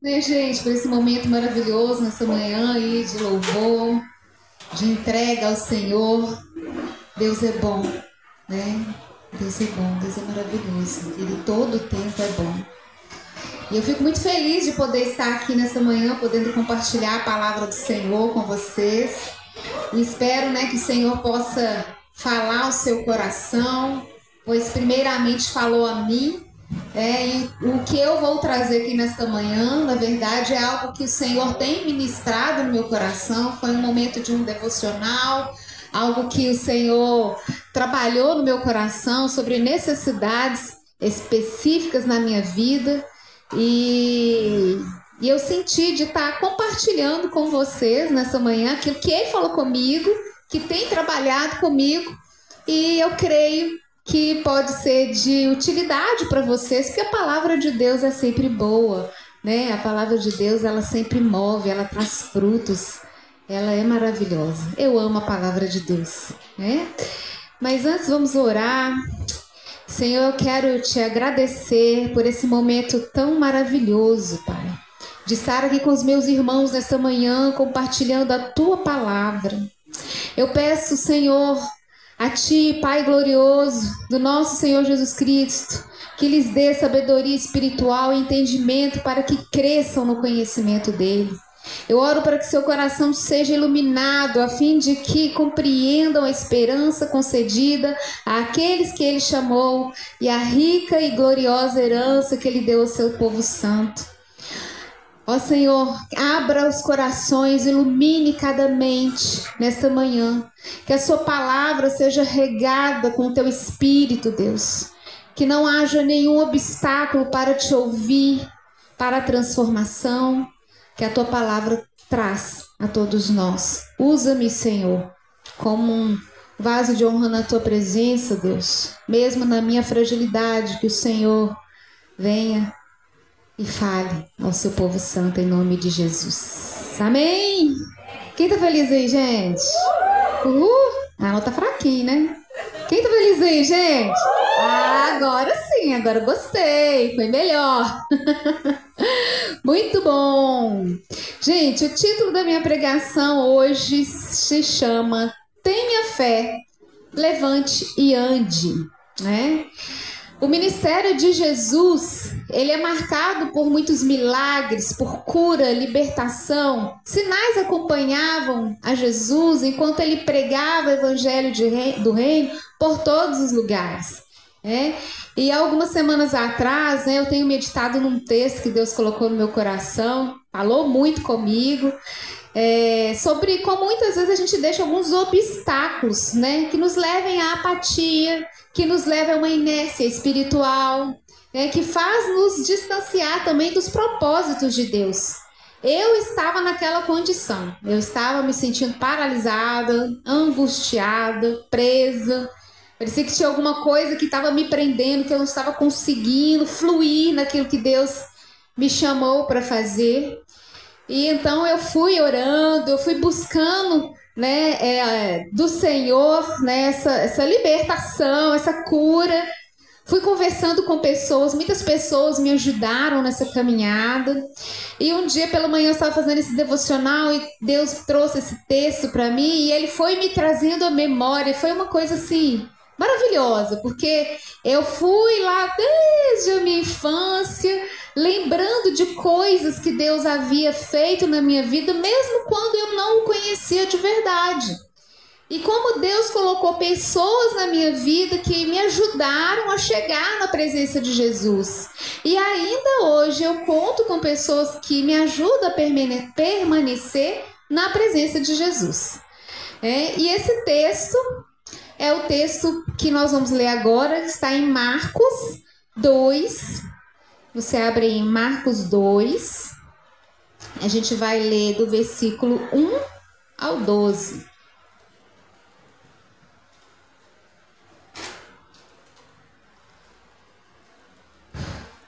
né, gente, por esse momento maravilhoso nessa manhã aí de louvor, de entrega ao Senhor. Deus é bom, né? Deus é bom, Deus é maravilhoso. Ele todo o tempo é bom. E eu fico muito feliz de poder estar aqui nessa manhã, podendo compartilhar a palavra do Senhor com vocês. E espero, né, que o Senhor possa falar ao seu coração, pois primeiramente falou a mim é, e o que eu vou trazer aqui nesta manhã, na verdade, é algo que o Senhor tem ministrado no meu coração. Foi um momento de um devocional, algo que o Senhor trabalhou no meu coração sobre necessidades específicas na minha vida. E, e eu senti de estar compartilhando com vocês nessa manhã aquilo que Ele falou comigo, que tem trabalhado comigo. E eu creio que pode ser de utilidade para vocês, porque a palavra de Deus é sempre boa, né? A palavra de Deus ela sempre move, ela traz frutos, ela é maravilhosa. Eu amo a palavra de Deus, né? Mas antes vamos orar. Senhor, eu quero te agradecer por esse momento tão maravilhoso, Pai, de estar aqui com os meus irmãos nesta manhã compartilhando a tua palavra. Eu peço, Senhor, a Ti, Pai glorioso, do nosso Senhor Jesus Cristo, que lhes dê sabedoria espiritual e entendimento para que cresçam no conhecimento dele. Eu oro para que seu coração seja iluminado, a fim de que compreendam a esperança concedida àqueles que ele chamou e a rica e gloriosa herança que ele deu ao seu povo santo. Ó Senhor, abra os corações, ilumine cada mente nesta manhã. Que a Sua palavra seja regada com o Teu Espírito, Deus. Que não haja nenhum obstáculo para te ouvir, para a transformação que a Tua palavra traz a todos nós. Usa-me, Senhor, como um vaso de honra na Tua presença, Deus. Mesmo na minha fragilidade, que o Senhor venha e fale ao seu povo santo em nome de Jesus. Amém? Quem tá feliz aí, gente? Uhul! A tá fraquinha, né? Quem tá feliz aí, gente? Ah, agora sim, agora gostei, foi melhor. Muito bom! Gente, o título da minha pregação hoje se chama Tenha fé, levante e ande, né? O ministério de Jesus, ele é marcado por muitos milagres, por cura, libertação. Sinais acompanhavam a Jesus enquanto ele pregava o evangelho rei, do reino por todos os lugares. É? E algumas semanas atrás, né, eu tenho meditado num texto que Deus colocou no meu coração, falou muito comigo, é, sobre como muitas vezes a gente deixa alguns obstáculos, né, que nos levem à apatia, que nos leva a uma inércia espiritual, é, que faz nos distanciar também dos propósitos de Deus. Eu estava naquela condição, eu estava me sentindo paralisada, angustiada, presa. Parecia que tinha alguma coisa que estava me prendendo, que eu não estava conseguindo fluir naquilo que Deus me chamou para fazer. E então eu fui orando, eu fui buscando né, é, do Senhor, né, essa, essa libertação, essa cura. Fui conversando com pessoas, muitas pessoas me ajudaram nessa caminhada. E um dia pela manhã eu estava fazendo esse devocional e Deus trouxe esse texto para mim e ele foi me trazendo a memória. Foi uma coisa assim maravilhosa, porque eu fui lá desde a minha infância, lembrando de coisas que Deus havia feito na minha vida, mesmo quando eu não o conhecia de verdade. E como Deus colocou pessoas na minha vida que me ajudaram a chegar na presença de Jesus. E ainda hoje eu conto com pessoas que me ajudam a permanecer na presença de Jesus. É, e esse texto é o texto que nós vamos ler agora, está em Marcos 2. Você abre em Marcos 2. A gente vai ler do versículo 1 ao 12.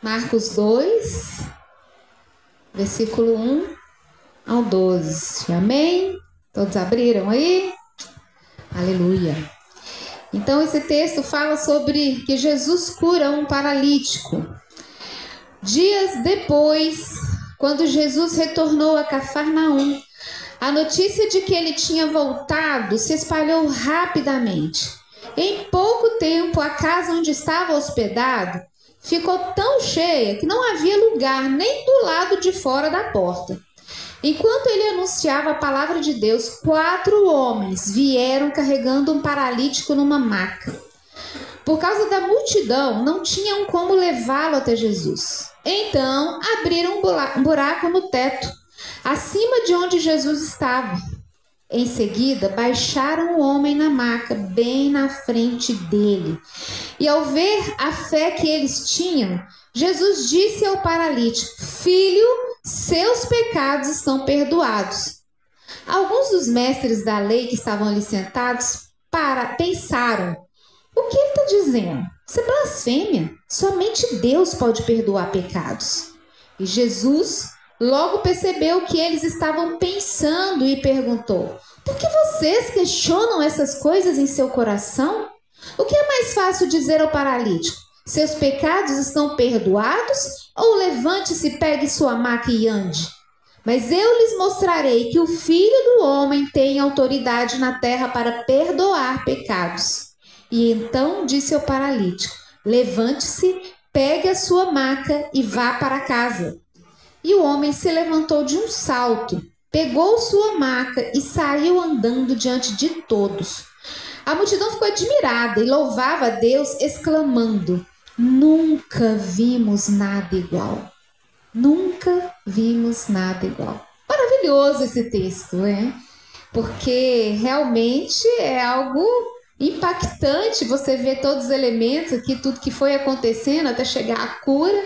Marcos 2, versículo 1 ao 12. Amém? Todos abriram aí? Aleluia. Então, esse texto fala sobre que Jesus cura um paralítico. Dias depois, quando Jesus retornou a Cafarnaum, a notícia de que ele tinha voltado se espalhou rapidamente. Em pouco tempo, a casa onde estava hospedado ficou tão cheia que não havia lugar nem do lado de fora da porta. Enquanto ele anunciava a palavra de Deus, quatro homens vieram carregando um paralítico numa maca. Por causa da multidão, não tinham como levá-lo até Jesus. Então, abriram um buraco no teto, acima de onde Jesus estava. Em seguida, baixaram o homem na maca, bem na frente dele. E ao ver a fé que eles tinham, Jesus disse ao paralítico: Filho, seus pecados estão perdoados. Alguns dos mestres da lei que estavam ali sentados para, pensaram: O que ele está dizendo? Isso é blasfêmia. Somente Deus pode perdoar pecados. E Jesus Logo percebeu que eles estavam pensando e perguntou: Por que vocês questionam essas coisas em seu coração? O que é mais fácil dizer ao paralítico? Seus pecados estão perdoados? Ou levante-se, pegue sua maca e ande? Mas eu lhes mostrarei que o filho do homem tem autoridade na terra para perdoar pecados. E então disse ao paralítico: Levante-se, pegue a sua maca e vá para casa. E o homem se levantou de um salto, pegou sua maca e saiu andando diante de todos. A multidão ficou admirada e louvava a Deus, exclamando: Nunca vimos nada igual. Nunca vimos nada igual. Maravilhoso esse texto, né? Porque realmente é algo impactante você ver todos os elementos aqui, tudo que foi acontecendo até chegar à cura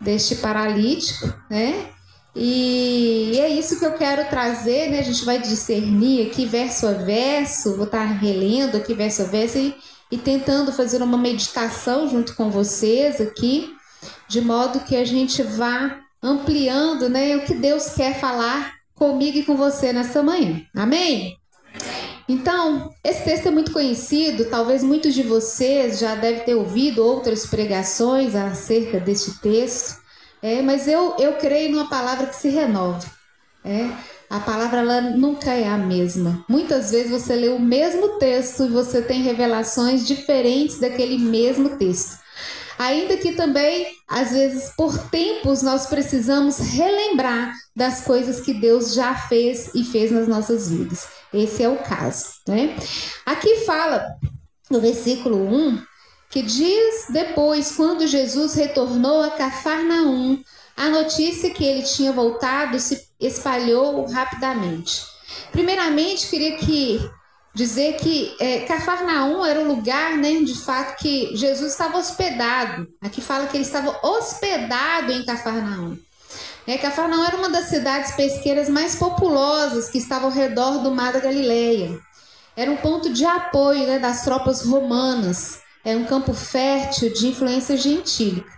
deste paralítico, né? E é isso que eu quero trazer, né? A gente vai discernir aqui verso a verso, vou estar relendo aqui verso a verso e, e tentando fazer uma meditação junto com vocês aqui, de modo que a gente vá ampliando, né, o que Deus quer falar comigo e com você nessa manhã. Amém? Então, esse texto é muito conhecido, talvez muitos de vocês já devem ter ouvido outras pregações acerca deste texto, é, mas eu, eu creio numa palavra que se renova. É, a palavra ela nunca é a mesma. Muitas vezes você lê o mesmo texto e você tem revelações diferentes daquele mesmo texto. Ainda que também, às vezes, por tempos, nós precisamos relembrar das coisas que Deus já fez e fez nas nossas vidas. Esse é o caso, né? Aqui fala no versículo 1 que dias depois, quando Jesus retornou a Cafarnaum, a notícia que ele tinha voltado se espalhou rapidamente. Primeiramente, queria que dizer que é, Cafarnaum era o lugar, né, de fato, que Jesus estava hospedado. Aqui fala que ele estava hospedado em Cafarnaum. É, Cafarnaum era uma das cidades pesqueiras mais populosas que estava ao redor do Mar da Galileia. Era um ponto de apoio né, das tropas romanas. Era um campo fértil de influência gentílica.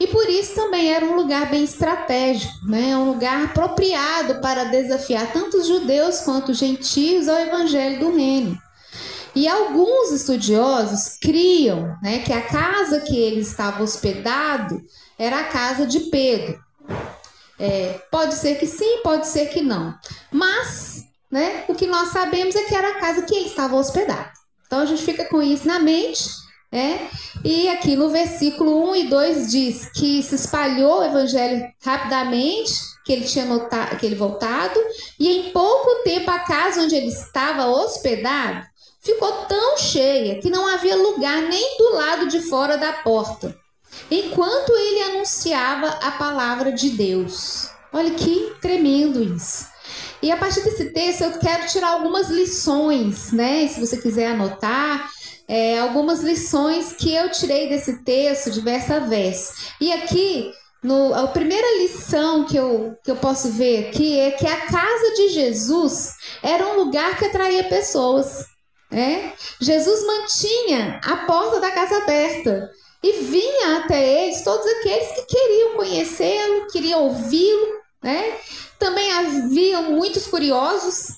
E por isso também era um lugar bem estratégico, né? um lugar apropriado para desafiar tanto os judeus quanto os gentios ao evangelho do reino. E alguns estudiosos criam né, que a casa que ele estava hospedado era a casa de Pedro. É, pode ser que sim, pode ser que não. Mas né, o que nós sabemos é que era a casa que ele estava hospedado. Então a gente fica com isso na mente é? E aqui no versículo 1 e 2 diz que se espalhou o evangelho rapidamente, que ele tinha notado, que ele voltado, e em pouco tempo a casa onde ele estava hospedado ficou tão cheia que não havia lugar nem do lado de fora da porta, enquanto ele anunciava a palavra de Deus. Olha que tremendo isso. E a partir desse texto eu quero tirar algumas lições, né? Se você quiser anotar, é, algumas lições que eu tirei desse texto, de verso a verso. E aqui, no, a primeira lição que eu, que eu posso ver aqui é que a casa de Jesus era um lugar que atraía pessoas. É? Jesus mantinha a porta da casa aberta e vinha até eles todos aqueles que queriam conhecê-lo, queriam ouvi-lo. Né? Também havia muitos curiosos.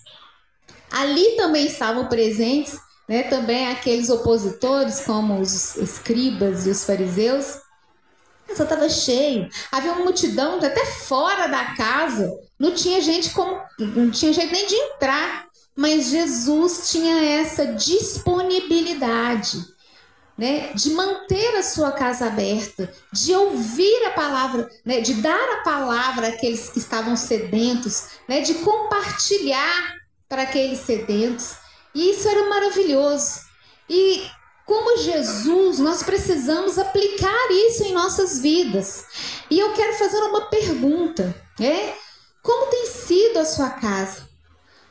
Ali também estavam presentes né? Também aqueles opositores, como os escribas e os fariseus. Casa estava cheia. Havia uma multidão até fora da casa. Não tinha gente como. Não tinha jeito nem de entrar. Mas Jesus tinha essa disponibilidade né, de manter a sua casa aberta, de ouvir a palavra, né, de dar a palavra àqueles que estavam sedentos, né, de compartilhar para aqueles sedentos. E isso era maravilhoso. E como Jesus, nós precisamos aplicar isso em nossas vidas. E eu quero fazer uma pergunta, né? Como tem sido a sua casa?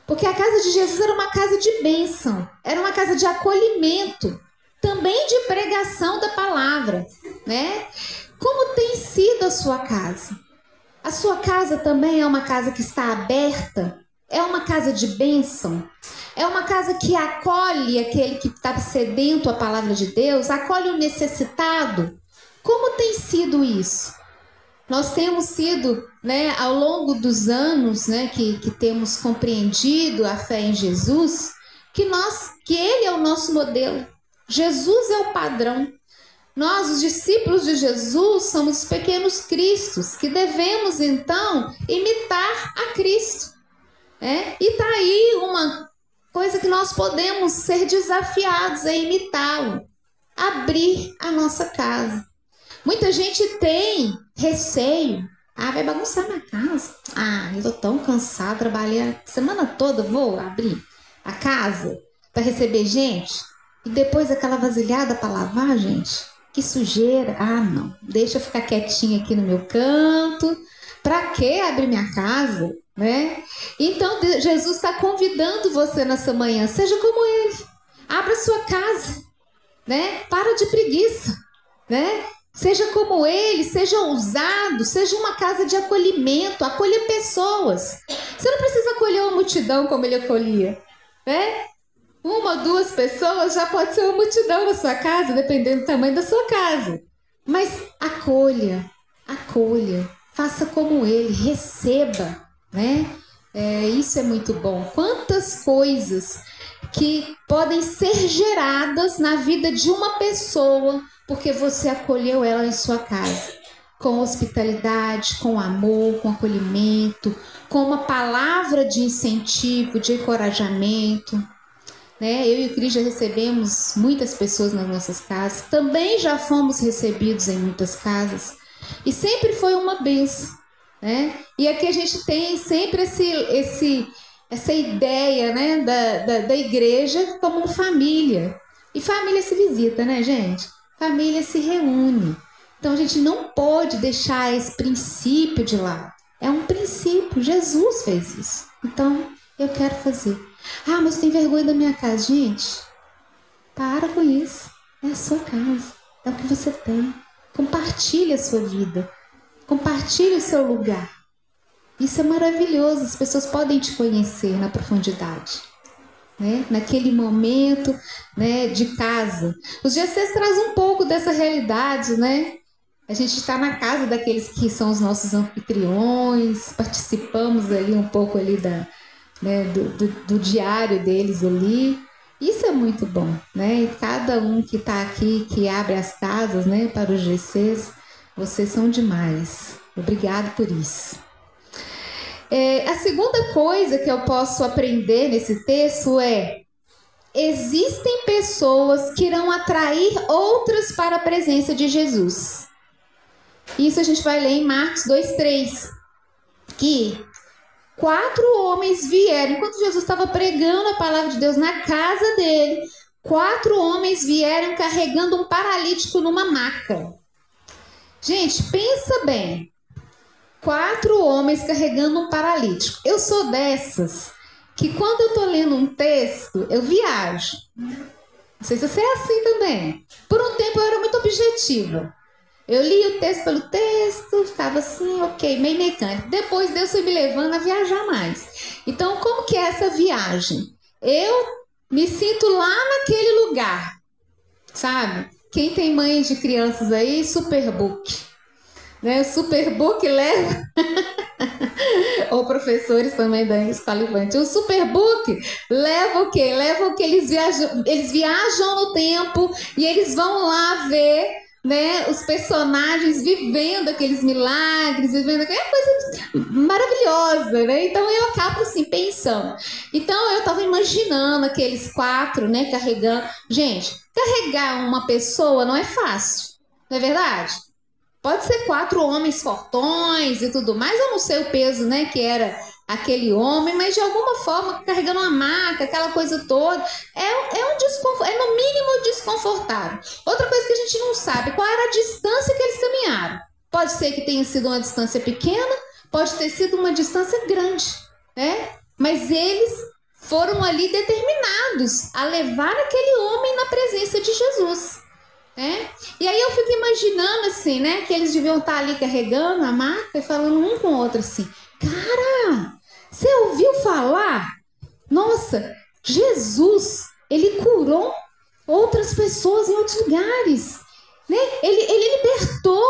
Porque a casa de Jesus era uma casa de bênção, era uma casa de acolhimento, também de pregação da palavra, né? Como tem sido a sua casa? A sua casa também é uma casa que está aberta? É uma casa de bênção? É uma casa que acolhe aquele que está sedento à palavra de Deus? Acolhe o necessitado? Como tem sido isso? Nós temos sido, né, ao longo dos anos, né, que, que temos compreendido a fé em Jesus, que nós, que Ele é o nosso modelo. Jesus é o padrão. Nós, os discípulos de Jesus, somos pequenos cristos que devemos então imitar a Cristo. É? E tá aí uma coisa que nós podemos ser desafiados a imitá-lo: abrir a nossa casa. Muita gente tem receio. Ah, vai bagunçar minha casa. Ah, eu tô tão cansado, trabalhei a semana toda, vou abrir a casa para receber gente. E depois aquela vasilhada para lavar, gente. Que sujeira. Ah, não. Deixa eu ficar quietinha aqui no meu canto. Para que abrir minha casa, né? Então Jesus está convidando você nessa manhã, seja como Ele. Abra sua casa, né? Para de preguiça, né? Seja como Ele, seja ousado, seja uma casa de acolhimento, acolha pessoas. Você não precisa acolher uma multidão como Ele acolhia, né? Uma, duas pessoas já pode ser uma multidão na sua casa, dependendo do tamanho da sua casa. Mas acolha, acolha, faça como ele, receba, né? É, isso é muito bom. Quantas coisas que podem ser geradas na vida de uma pessoa porque você acolheu ela em sua casa. Com hospitalidade, com amor, com acolhimento, com uma palavra de incentivo, de encorajamento. Né? Eu e o Cris já recebemos muitas pessoas nas nossas casas, também já fomos recebidos em muitas casas, e sempre foi uma benção. Né? E aqui a gente tem sempre esse, esse, essa ideia né, da, da, da igreja como família. E família se visita, né, gente? Família se reúne. Então a gente não pode deixar esse princípio de lado. É um princípio. Jesus fez isso. Então eu quero fazer. Ah, mas tem vergonha da minha casa. Gente, para com isso. É a sua casa. É o que você tem. Compartilhe a sua vida. Compartilhe o seu lugar. Isso é maravilhoso. As pessoas podem te conhecer na profundidade. Né? Naquele momento né, de casa. Os GCs trazem um pouco dessa realidade, né? A gente está na casa daqueles que são os nossos anfitriões, participamos ali um pouco ali da, né, do, do, do, diário deles ali. Isso é muito bom, né? E cada um que está aqui, que abre as casas, né, para os GCs, vocês são demais. Obrigado por isso. É, a segunda coisa que eu posso aprender nesse texto é: existem pessoas que irão atrair outras para a presença de Jesus. Isso a gente vai ler em Marcos 2,3. Que quatro homens vieram, enquanto Jesus estava pregando a palavra de Deus na casa dele, quatro homens vieram carregando um paralítico numa maca. Gente, pensa bem. Quatro homens carregando um paralítico. Eu sou dessas que quando eu tô lendo um texto, eu viajo. Não sei se você é assim também. Por um tempo eu era muito objetiva. Eu li o texto pelo texto, ficava assim, ok, meio mecânico. Depois Deus foi me levando a viajar mais. Então, como que é essa viagem? Eu me sinto lá naquele lugar, sabe? Quem tem mães de crianças aí, Superbook. Né? O Superbook leva. Ou professores também da escola infantil. O Superbook leva o quê? Leva o que eles viajam, eles viajam no tempo e eles vão lá ver né, os personagens vivendo aqueles milagres, vivendo aquela coisa maravilhosa, né? Então eu acabo assim pensando. Então eu estava imaginando aqueles quatro, né, carregando. Gente, carregar uma pessoa não é fácil, não é verdade? Pode ser quatro homens fortões e tudo mais. Eu não sei o peso, né, que era aquele homem, mas de alguma forma carregando uma maca, aquela coisa toda, é, é um desconforto, é no mínimo desconfortável. Outra coisa que a gente não sabe, qual era a distância que eles caminharam. Pode ser que tenha sido uma distância pequena, pode ter sido uma distância grande, né? Mas eles foram ali determinados a levar aquele homem na presença de Jesus. Né? E aí eu fico imaginando assim, né? Que eles deviam estar ali carregando a maca e falando um com o outro assim: Cara, você ouviu falar? Nossa, Jesus, ele curou outras pessoas em outros lugares. Né? Ele, ele libertou,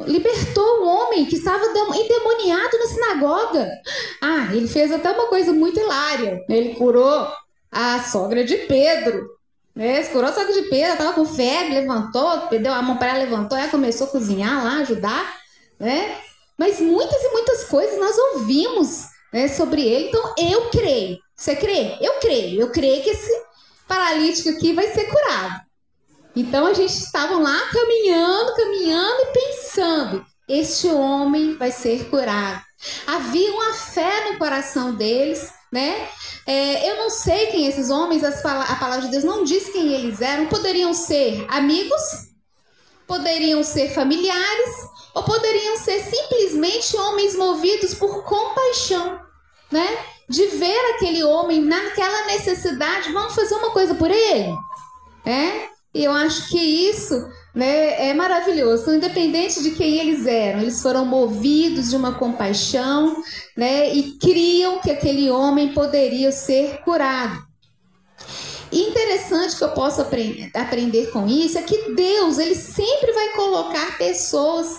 libertou um homem que estava endemoniado na sinagoga. Ah, ele fez até uma coisa muito hilária. Ele curou a sogra de Pedro. Né? Curou a sogra de Pedro, estava com febre, levantou, deu a mão para ela, levantou, ela começou a cozinhar lá, ajudar. Né? Mas muitas e muitas coisas nós ouvimos né, sobre ele. Então eu creio. Você crê? Eu creio. Eu creio que esse paralítico aqui vai ser curado. Então a gente estava lá caminhando, caminhando e pensando: este homem vai ser curado. Havia uma fé no coração deles, né? É, eu não sei quem esses homens, a palavra de Deus não diz quem eles eram. Poderiam ser amigos, poderiam ser familiares, ou poderiam ser simplesmente homens movidos por compaixão, né? De ver aquele homem naquela necessidade, vamos fazer uma coisa por ele, é? E eu acho que isso né, é maravilhoso. Então, independente de quem eles eram, eles foram movidos de uma compaixão né, e criam que aquele homem poderia ser curado. E interessante que eu posso aprender com isso é que Deus ele sempre vai colocar pessoas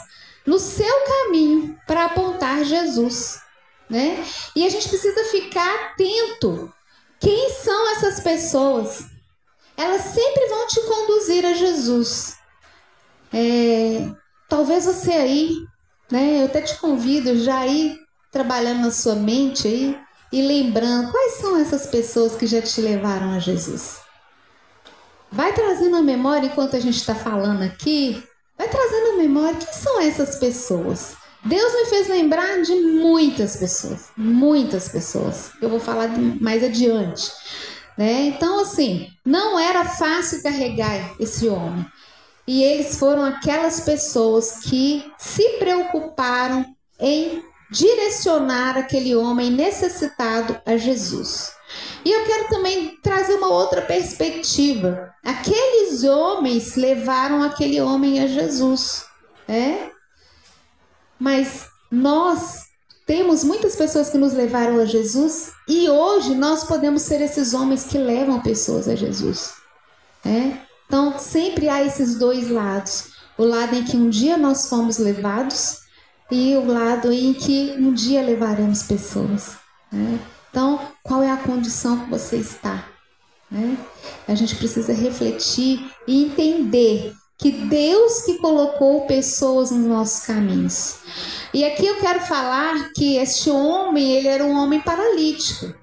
no seu caminho para apontar Jesus, né? E a gente precisa ficar atento. Quem são essas pessoas? Elas sempre vão te conduzir a Jesus. É, talvez você aí, né? Eu até te convido já aí trabalhando na sua mente aí e lembrando quais são essas pessoas que já te levaram a Jesus. Vai trazendo a memória enquanto a gente está falando aqui Vai trazendo a memória quem são essas pessoas. Deus me fez lembrar de muitas pessoas, muitas pessoas. Eu vou falar mais adiante. Né? Então, assim, não era fácil carregar esse homem. E eles foram aquelas pessoas que se preocuparam em direcionar aquele homem necessitado a Jesus. E eu quero também trazer uma outra perspectiva. Aqueles homens levaram aquele homem a Jesus, é? Mas nós temos muitas pessoas que nos levaram a Jesus e hoje nós podemos ser esses homens que levam pessoas a Jesus. É? Então sempre há esses dois lados: o lado em que um dia nós fomos levados e o lado em que um dia levaremos pessoas. Né? Então, qual é a condição que você está? Né? A gente precisa refletir e entender que Deus que colocou pessoas nos nossos caminhos. E aqui eu quero falar que este homem, ele era um homem paralítico.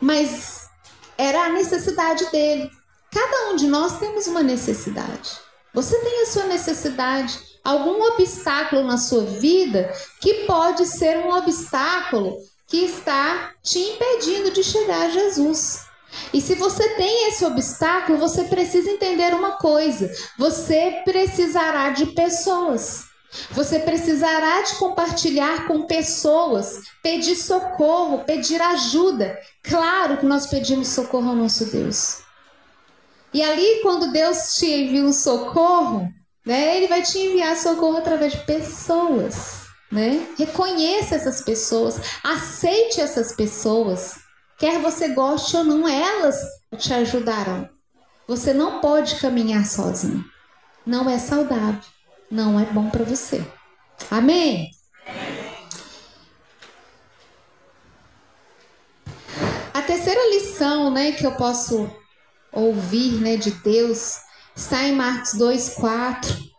Mas era a necessidade dele. Cada um de nós temos uma necessidade. Você tem a sua necessidade, algum obstáculo na sua vida que pode ser um obstáculo que está te impedindo de chegar a Jesus. E se você tem esse obstáculo, você precisa entender uma coisa: você precisará de pessoas. Você precisará de compartilhar com pessoas, pedir socorro, pedir ajuda. Claro que nós pedimos socorro ao nosso Deus. E ali, quando Deus te envia um socorro, né, Ele vai te enviar socorro através de pessoas né? Reconheça essas pessoas, aceite essas pessoas. Quer você goste ou não, elas te ajudarão. Você não pode caminhar sozinho. Não é saudável, não é bom para você. Amém? A terceira lição, né, que eu posso ouvir, né, de Deus, está em Marcos 2:4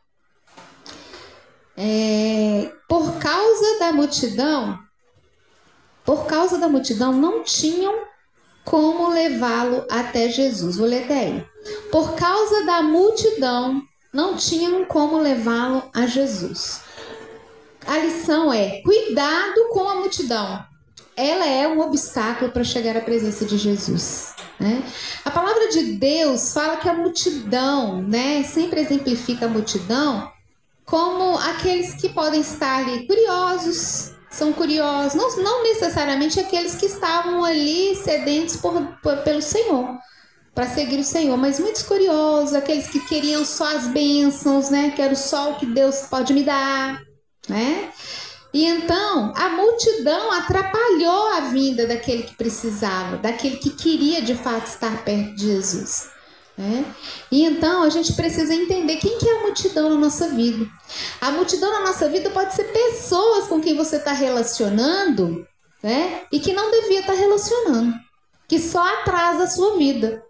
é, por causa da multidão, por causa da multidão, não tinham como levá-lo até Jesus. Vou ler até aí. Por causa da multidão, não tinham como levá-lo a Jesus. A lição é: cuidado com a multidão. Ela é um obstáculo para chegar à presença de Jesus. Né? A palavra de Deus fala que a multidão, né, sempre exemplifica a multidão como aqueles que podem estar ali curiosos, são curiosos, não, não necessariamente aqueles que estavam ali sedentos por, por, pelo Senhor, para seguir o Senhor, mas muitos curiosos, aqueles que queriam só as bênçãos, né? Quero só o que Deus pode me dar, né? E então a multidão atrapalhou a vinda daquele que precisava, daquele que queria de fato estar perto de Jesus. Né? E então a gente precisa entender quem que é a multidão na nossa vida. A multidão na nossa vida pode ser pessoas com quem você está relacionando, né? E que não devia estar tá relacionando, que só atrasa a sua vida,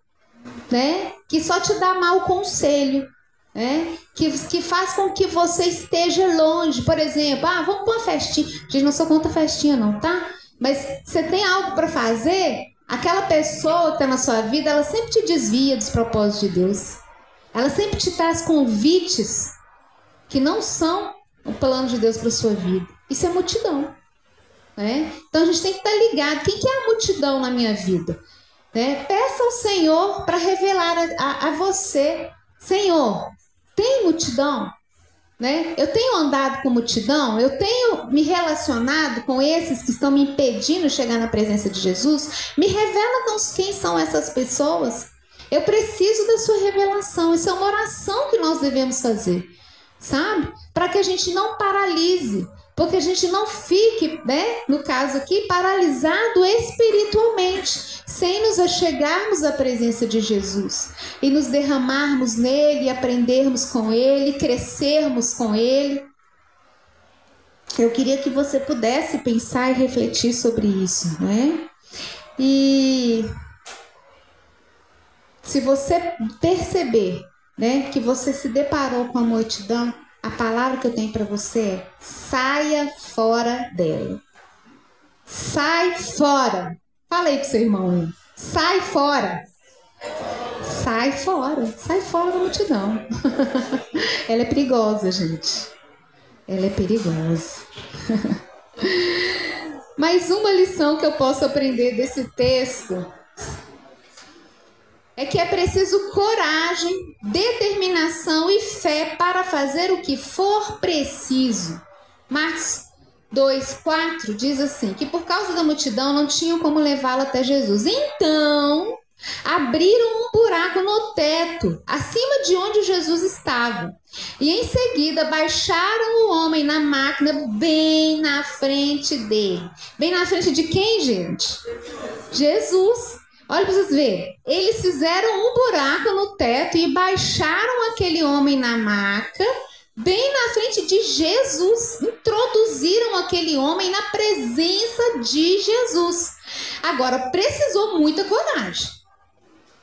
né? Que só te dá mau conselho, né? Que, que faz com que você esteja longe. Por exemplo, ah, vamos para uma festinha. Gente, não sou contra festinha, não, tá? Mas você tem algo para fazer, aquela pessoa que está na sua vida, ela sempre te desvia dos propósitos de Deus. Ela sempre te traz convites que não são o plano de Deus para sua vida. Isso é multidão. Né? Então a gente tem que estar tá ligado. Quem que é a multidão na minha vida? Né? Peça ao Senhor para revelar a, a, a você. Senhor, tem multidão? Né? Eu tenho andado com multidão, eu tenho me relacionado com esses que estão me impedindo de chegar na presença de Jesus. Me revela quem são essas pessoas. Eu preciso da sua revelação. Isso é uma oração que nós devemos fazer, sabe? Para que a gente não paralise, porque a gente não fique, né, no caso aqui, paralisado espiritualmente, sem nos achegarmos à presença de Jesus e nos derramarmos nele, aprendermos com ele, crescermos com ele. Eu queria que você pudesse pensar e refletir sobre isso, né? E se você perceber, né, que você se deparou com a multidão, a palavra que eu tenho para você é: saia fora dela. Sai fora. Fala aí pro seu irmão. Sai fora. Sai fora. Sai fora da multidão. Ela é perigosa, gente. Ela é perigosa. Mais uma lição que eu posso aprender desse texto é que é preciso coragem, determinação e fé para fazer o que for preciso. Marcos 2:4 diz assim: que por causa da multidão não tinham como levá-lo até Jesus. Então, abriram um buraco no teto, acima de onde Jesus estava. E em seguida baixaram o homem na máquina bem na frente dele. Bem na frente de quem, gente? Jesus. Olha para vocês verem. Eles fizeram um buraco no teto e baixaram aquele homem na maca, bem na frente de Jesus. Introduziram aquele homem na presença de Jesus. Agora, precisou muita coragem,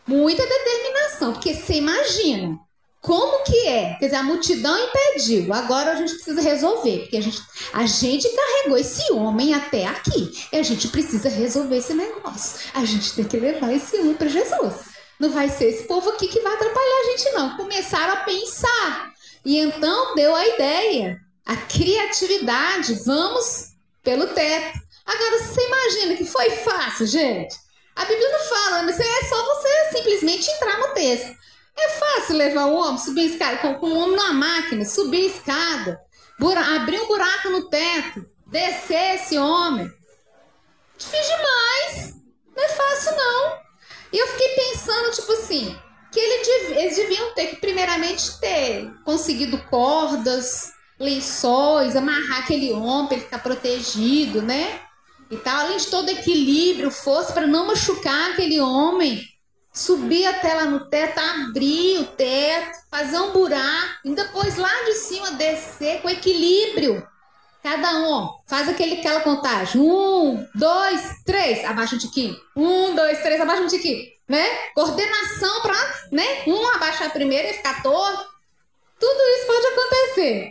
muita determinação, porque você imagina como que é? Quer dizer, a multidão impediu. Agora a gente precisa resolver, porque a gente, a gente carregou esse homem até aqui. E a gente precisa resolver esse negócio. A gente tem que levar esse homem para Jesus. Não vai ser esse povo aqui que vai atrapalhar a gente, não. Começaram a pensar. E então deu a ideia, a criatividade. Vamos pelo teto. Agora, você imagina que foi fácil, gente? A Bíblia não fala, mas é só você simplesmente entrar no texto. É fácil levar o homem, subir escada, com, o homem numa máquina, subir escada, abrir um buraco no teto, descer esse homem. Difícil demais. Não é fácil, não. E eu fiquei pensando, tipo assim, que ele, eles deviam ter que, primeiramente, ter conseguido cordas, lençóis, amarrar aquele homem para ele ficar protegido, né? E tal, além de todo equilíbrio, força para não machucar aquele homem subir até lá no teto, abrir o teto, fazer um buraco, e depois lá de cima descer com equilíbrio. Cada um, ó, faz aquele, aquela contagem. Um, dois, três, abaixa um tiquinho. Um, dois, três, abaixa um tiquinho. Né? Coordenação para, né? Um abaixar primeiro e ficar torto. Tudo isso pode acontecer.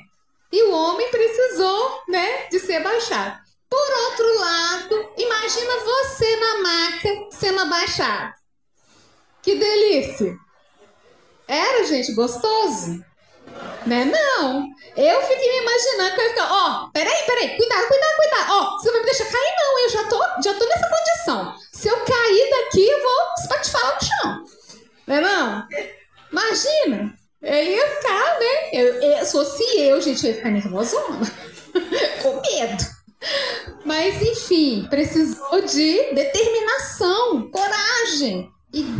E o homem precisou, né, de ser abaixado. Por outro lado, imagina você na maca sendo abaixado. Que delícia! Era, gente, gostoso? Né? Não. Eu fiquei me imaginando que eu ia ficar, ó, oh, peraí, peraí, cuidado, cuidado, cuidado. Ó, oh, você vai me deixar cair, não. Eu já tô, já tô nessa condição. Se eu cair daqui, eu vou espatifar no chão. Não é não? Imagina. Eu ia ficar, né? Eu, eu, se fosse eu, gente, eu ia ficar nervosona. Com medo. Mas enfim, precisou de determinação, coragem.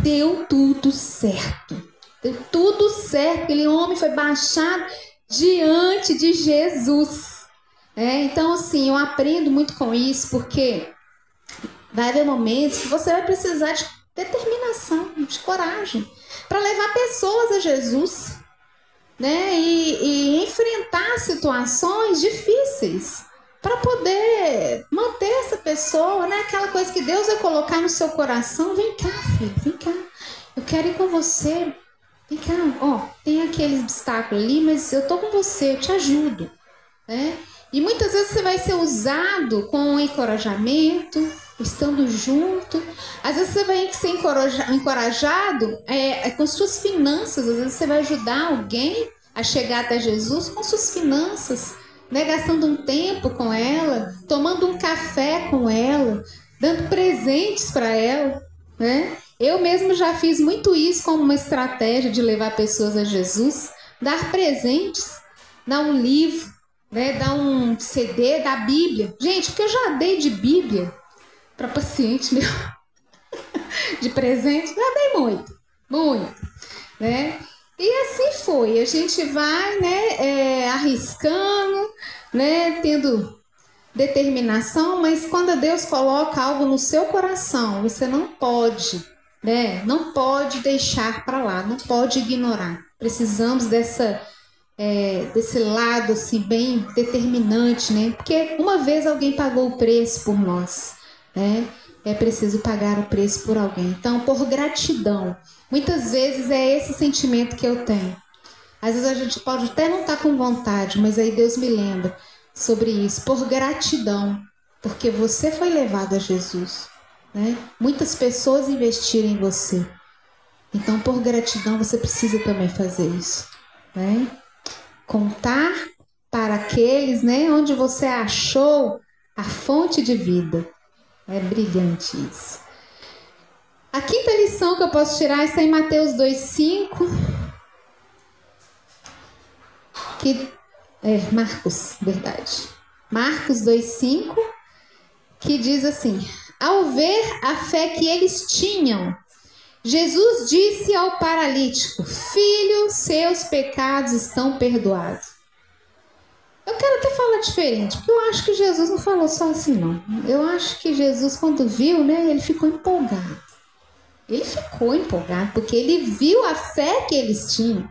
Deu tudo certo. Deu tudo certo. Aquele homem foi baixado diante de Jesus. É, então, assim, eu aprendo muito com isso, porque vai haver momentos que você vai precisar de determinação, de coragem, para levar pessoas a Jesus, né? E, e enfrentar situações difíceis para poder manter essa pessoa, né? Aquela coisa que Deus vai colocar no seu coração. Vem cá, filho, vem cá. Eu quero ir com você. Vem cá, ó, tem aquele obstáculo ali, mas eu tô com você, eu te ajudo, né? E muitas vezes você vai ser usado com encorajamento, estando junto. Às vezes você vai ser encorajado é, é, com suas finanças. Às vezes você vai ajudar alguém a chegar até Jesus com suas finanças né, gastando um tempo com ela, tomando um café com ela, dando presentes para ela, né? Eu mesmo já fiz muito isso como uma estratégia de levar pessoas a Jesus, dar presentes, dar um livro, né, dar um CD da Bíblia. Gente, porque eu já dei de Bíblia para paciente meu, de presente, já dei muito, muito, né? E assim foi, a gente vai, né, é, arriscando, né, tendo determinação, mas quando Deus coloca algo no seu coração, você não pode, né, não pode deixar para lá, não pode ignorar. Precisamos dessa é, desse lado assim bem determinante, né? Porque uma vez alguém pagou o preço por nós, né? É preciso pagar o preço por alguém. Então, por gratidão, Muitas vezes é esse sentimento que eu tenho. Às vezes a gente pode até não estar tá com vontade, mas aí Deus me lembra sobre isso, por gratidão, porque você foi levado a Jesus. Né? Muitas pessoas investiram em você. Então, por gratidão, você precisa também fazer isso. Né? Contar para aqueles né, onde você achou a fonte de vida. É brilhante isso. A quinta lição que eu posso tirar está em Mateus 2,5. Que é Marcos, verdade. Marcos 2,5, que diz assim: Ao ver a fé que eles tinham, Jesus disse ao paralítico: Filho, seus pecados estão perdoados. Eu quero até falar diferente, porque eu acho que Jesus não falou só assim, não. Eu acho que Jesus, quando viu, né, ele ficou empolgado. Ele ficou empolgado porque ele viu a fé que eles tinham.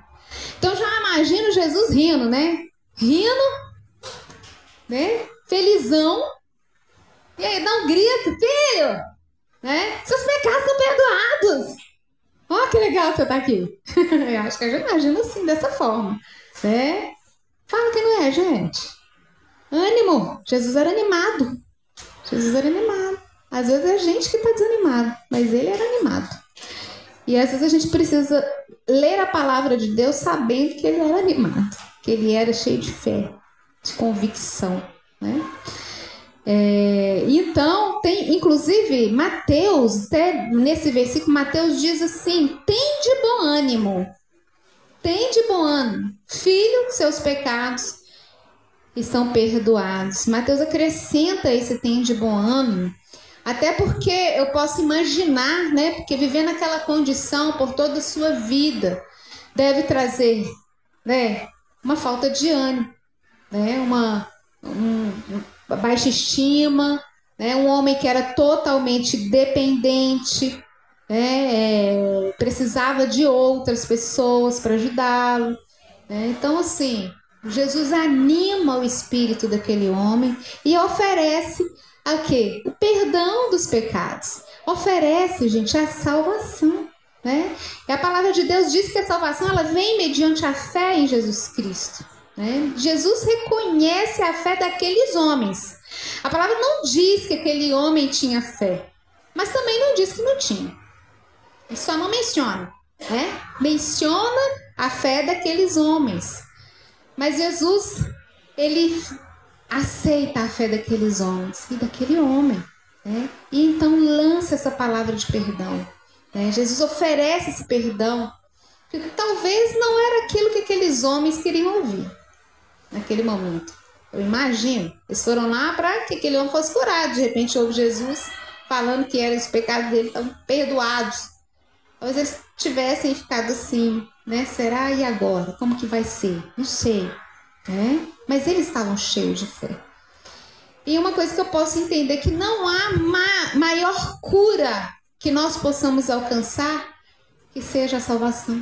Então já imagino Jesus rindo, né? Rindo, né? Felizão. E aí dá um grito, filho, né? Seus pecados são perdoados. Ó, oh, que legal você tá aqui. eu acho que eu já imagino assim, dessa forma, né? Fala que não é, gente. Ânimo. Jesus era animado. Jesus era animado. Às vezes é a gente que está desanimado, mas ele era animado. E às vezes a gente precisa ler a palavra de Deus sabendo que ele era animado, que ele era cheio de fé, de convicção, né? É, então, tem, inclusive, Mateus, até nesse versículo, Mateus diz assim: tem de bom ânimo, tem de bom ânimo, filho, seus pecados estão perdoados. Mateus acrescenta esse tem de bom ânimo, até porque eu posso imaginar, né? Porque viver naquela condição por toda a sua vida deve trazer, né? Uma falta de ânimo, né? Uma, um, uma baixa estima, né? Um homem que era totalmente dependente, né? É, precisava de outras pessoas para ajudá-lo. Né? Então, assim, Jesus anima o espírito daquele homem e oferece a quê? O perdão dos pecados. Oferece, gente, a salvação. Né? E a palavra de Deus diz que a salvação ela vem mediante a fé em Jesus Cristo. Né? Jesus reconhece a fé daqueles homens. A palavra não diz que aquele homem tinha fé, mas também não diz que não tinha. Só não menciona. Né? Menciona a fé daqueles homens. Mas Jesus, ele aceita a fé daqueles homens e daquele homem. Né? E então lança essa palavra de perdão. Né? Jesus oferece esse perdão, que talvez não era aquilo que aqueles homens queriam ouvir naquele momento. Eu imagino. Eles foram lá para que aquele homem fosse curado. De repente ouve Jesus falando que eram os pecados dele estão perdoados. Talvez eles tivessem ficado assim, né? Será e agora? Como que vai ser? Não sei. Né? Mas eles estavam cheios de fé. E uma coisa que eu posso entender é que não há ma maior cura que nós possamos alcançar que seja a salvação.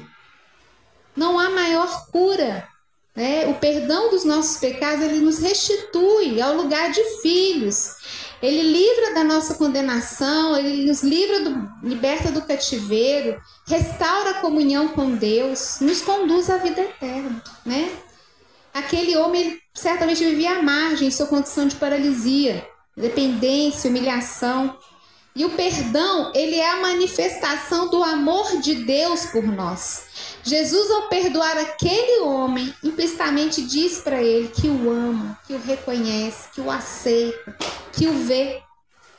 Não há maior cura. Né? O perdão dos nossos pecados ele nos restitui ao lugar de filhos. Ele livra da nossa condenação, ele nos livra do, liberta do cativeiro, restaura a comunhão com Deus, nos conduz à vida eterna, né? Aquele homem certamente vivia à margem em sua condição de paralisia, dependência, humilhação. E o perdão, ele é a manifestação do amor de Deus por nós. Jesus, ao perdoar aquele homem, implicitamente diz para ele que o ama, que o reconhece, que o aceita, que o vê.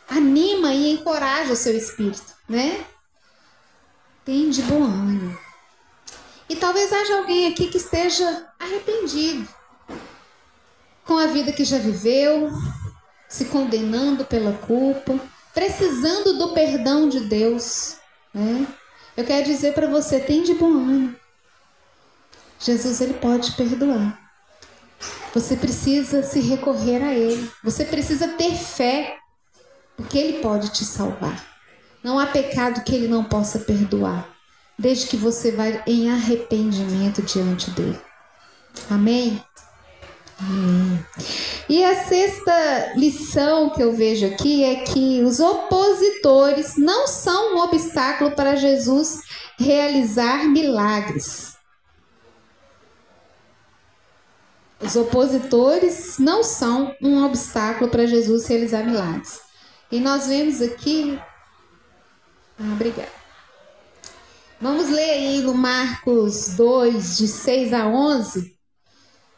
Anima e encoraja o seu espírito, né? Tem de bom ânimo. E talvez haja alguém aqui que esteja arrependido com a vida que já viveu, se condenando pela culpa, precisando do perdão de Deus. Né? Eu quero dizer para você, tem de bom ânimo. Jesus ele pode perdoar. Você precisa se recorrer a Ele. Você precisa ter fé, porque Ele pode te salvar. Não há pecado que Ele não possa perdoar, desde que você vá em arrependimento diante dele. Amém? E a sexta lição que eu vejo aqui é que os opositores não são um obstáculo para Jesus realizar milagres. Os opositores não são um obstáculo para Jesus realizar milagres. E nós vemos aqui. Ah, obrigada. Vamos ler aí no Marcos 2, de 6 a 11,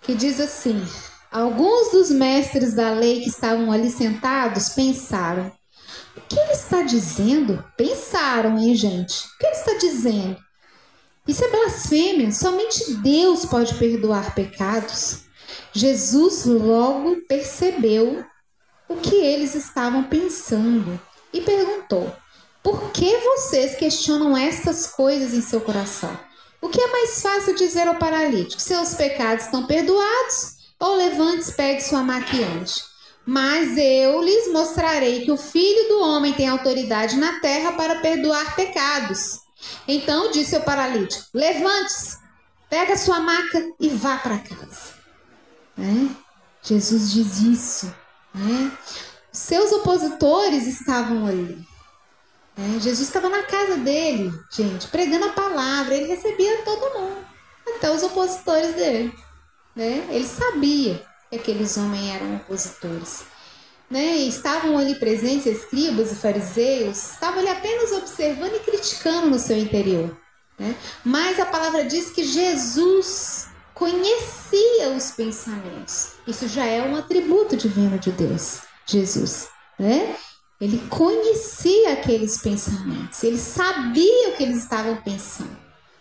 que diz assim: Alguns dos mestres da lei que estavam ali sentados pensaram: O que ele está dizendo? Pensaram, hein, gente? O que ele está dizendo? Isso é blasfêmia. Somente Deus pode perdoar pecados. Jesus logo percebeu o que eles estavam pensando e perguntou: Por que vocês questionam estas coisas em seu coração? O que é mais fácil dizer ao paralítico? Seus pecados estão perdoados? Ou levante pegue sua maquiante? Mas eu lhes mostrarei que o filho do homem tem autoridade na terra para perdoar pecados. Então disse o paralítico: Levante-se, pega sua maca e vá para casa. Né? Jesus diz isso. Né? Seus opositores estavam ali. Né? Jesus estava na casa dele, gente, pregando a palavra. Ele recebia todo mundo, até os opositores dele. Né? Ele sabia que aqueles homens eram opositores. Né? Estavam ali presentes escribas e fariseus, estavam ali apenas observando e criticando no seu interior. Né? Mas a palavra diz que Jesus conhecia os pensamentos. Isso já é um atributo divino de Deus, Jesus, né? Ele conhecia aqueles pensamentos, ele sabia o que eles estavam pensando.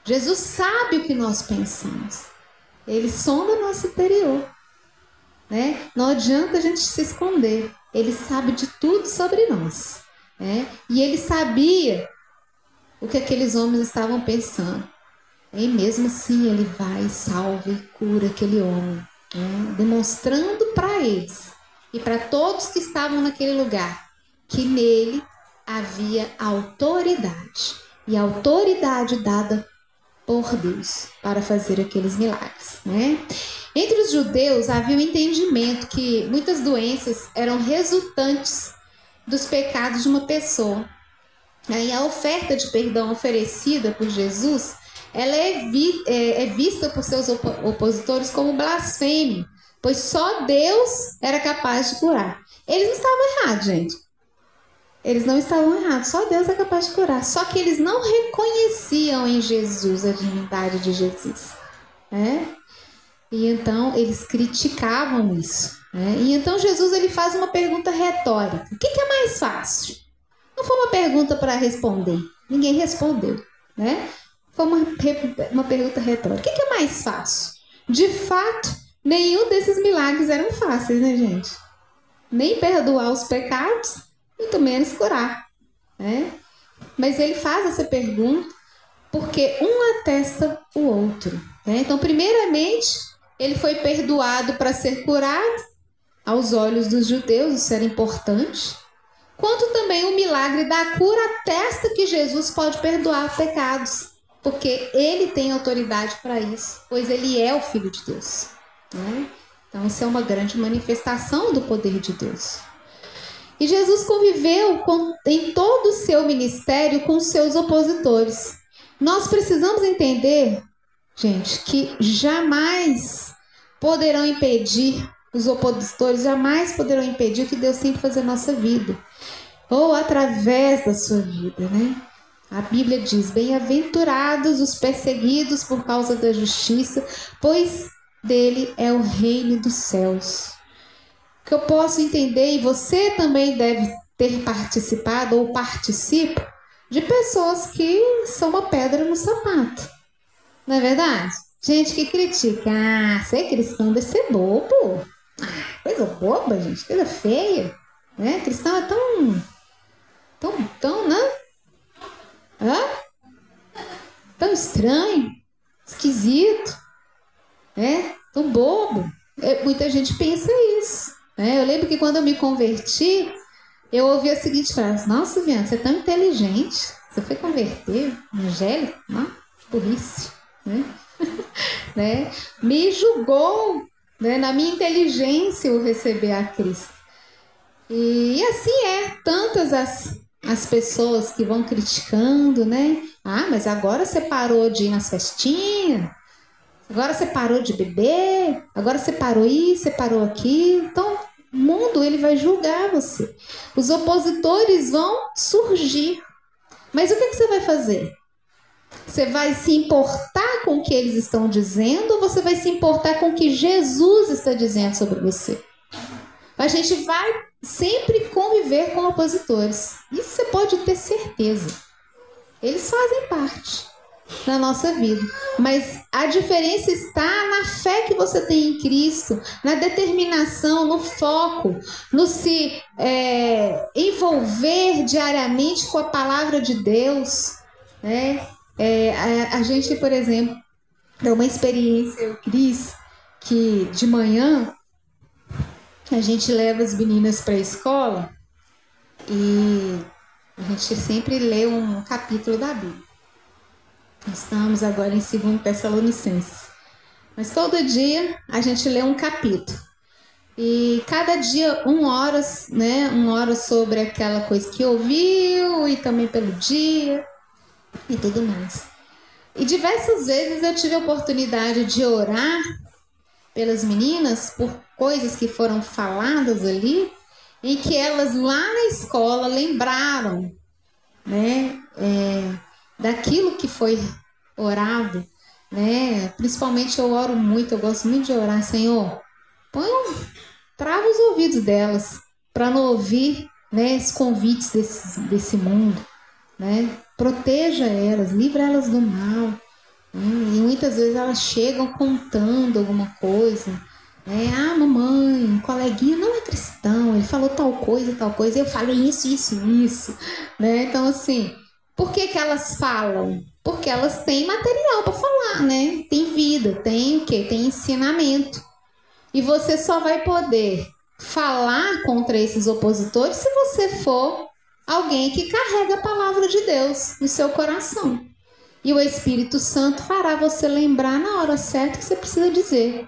Jesus sabe o que nós pensamos. Ele sonda o nosso interior. Né? Não adianta a gente se esconder. Ele sabe de tudo sobre nós. Né? E ele sabia o que aqueles homens estavam pensando. E mesmo assim ele vai, salva e cura aquele homem, né? demonstrando para eles e para todos que estavam naquele lugar que nele havia autoridade e autoridade dada por Deus para fazer aqueles milagres, né? Entre os judeus havia o entendimento que muitas doenças eram resultantes dos pecados de uma pessoa. Aí a oferta de perdão oferecida por Jesus ela é, vi, é, é vista por seus op opositores como blasfêmia, pois só Deus era capaz de curar. Eles não estavam errados, gente. Eles não estavam errados, só Deus é capaz de curar. Só que eles não reconheciam em Jesus a divindade de Jesus. Né? E então eles criticavam isso. Né? E então Jesus ele faz uma pergunta retórica: o que, que é mais fácil? Não foi uma pergunta para responder. Ninguém respondeu. Né? Foi uma, uma pergunta retórica: o que, que é mais fácil? De fato, nenhum desses milagres eram fáceis, né, gente? Nem perdoar os pecados muito menos curar. Né? Mas ele faz essa pergunta porque um atesta o outro. Né? Então, primeiramente, ele foi perdoado para ser curado, aos olhos dos judeus, isso era importante. Quanto também o milagre da cura atesta que Jesus pode perdoar pecados, porque ele tem autoridade para isso, pois ele é o Filho de Deus. Né? Então, isso é uma grande manifestação do poder de Deus. E Jesus conviveu com, em todo o seu ministério com seus opositores. Nós precisamos entender, gente, que jamais poderão impedir, os opositores jamais poderão impedir o que Deus tem que fazer na nossa vida, ou através da sua vida, né? A Bíblia diz: Bem-aventurados os perseguidos por causa da justiça, pois dele é o reino dos céus que eu posso entender, e você também deve ter participado ou participa, de pessoas que são uma pedra no sapato. Não é verdade? Gente que critica, ah, ser cristão deve ser bobo. Ah, coisa boba, gente, coisa feia. Né? Cristão é tão. tão, tão, né? Hã? Tão estranho, esquisito, né? Tão bobo. É, muita gente pensa isso. Né? Eu lembro que quando eu me converti, eu ouvi a seguinte frase: Nossa, Viana, você é tão inteligente. Você foi converter, evangélico? Não, burrice. Né? né? Me julgou né, na minha inteligência o receber a Cristo. E, e assim é, tantas as, as pessoas que vão criticando, né? Ah, mas agora você parou de ir nas festinhas, Agora você parou de beber, agora você parou isso, você parou aquilo. Então, o mundo ele vai julgar você. Os opositores vão surgir. Mas o que, que você vai fazer? Você vai se importar com o que eles estão dizendo ou você vai se importar com o que Jesus está dizendo sobre você? A gente vai sempre conviver com opositores. Isso você pode ter certeza. Eles fazem parte na nossa vida. Mas a diferença está na fé que você tem em Cristo, na determinação, no foco, no se é, envolver diariamente com a palavra de Deus. Né? É, a, a, gente, por exemplo, é uma experiência, eu Cris, que de manhã a gente leva as meninas para a escola e a gente sempre lê um capítulo da Bíblia. Estamos agora em 2 Tessalonicenses. Mas todo dia a gente lê um capítulo. E cada dia um hora, né? Uma hora sobre aquela coisa que ouviu e também pelo dia e tudo mais. E diversas vezes eu tive a oportunidade de orar pelas meninas por coisas que foram faladas ali, em que elas lá na escola lembraram, né? É, daquilo que foi orado, né? Principalmente eu oro muito, eu gosto muito de orar, Senhor, põe trava os ouvidos delas para não ouvir, né, esses convites desse, desse mundo, né? Proteja elas, livra elas do mal. Né? E muitas vezes elas chegam contando alguma coisa, né? Ah, mamãe, coleguinha não é cristão, ele falou tal coisa, tal coisa, eu falei isso, isso, isso, né? Então assim, por que, que elas falam? Porque elas têm material para falar, né? Tem vida, tem o quê? Tem ensinamento. E você só vai poder falar contra esses opositores se você for alguém que carrega a palavra de Deus no seu coração. E o Espírito Santo fará você lembrar na hora certa que você precisa dizer.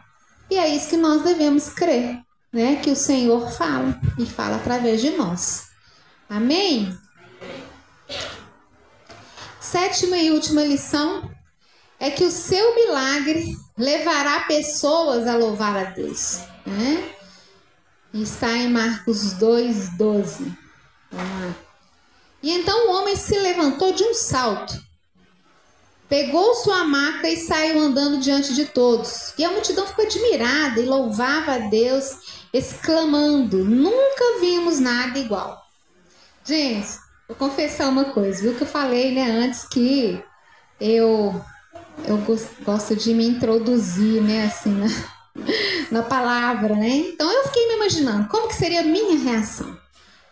E é isso que nós devemos crer, né? Que o Senhor fala e fala através de nós. Amém? Sétima e última lição é que o seu milagre levará pessoas a louvar a Deus. Né? Está em Marcos 2, 12. E então o homem se levantou de um salto, pegou sua maca e saiu andando diante de todos. E a multidão ficou admirada e louvava a Deus, exclamando: Nunca vimos nada igual. Gente, vou confessar uma coisa, viu que eu falei né, antes que eu eu gosto de me introduzir, né, assim, na, na palavra, né? Então eu fiquei me imaginando como que seria a minha reação,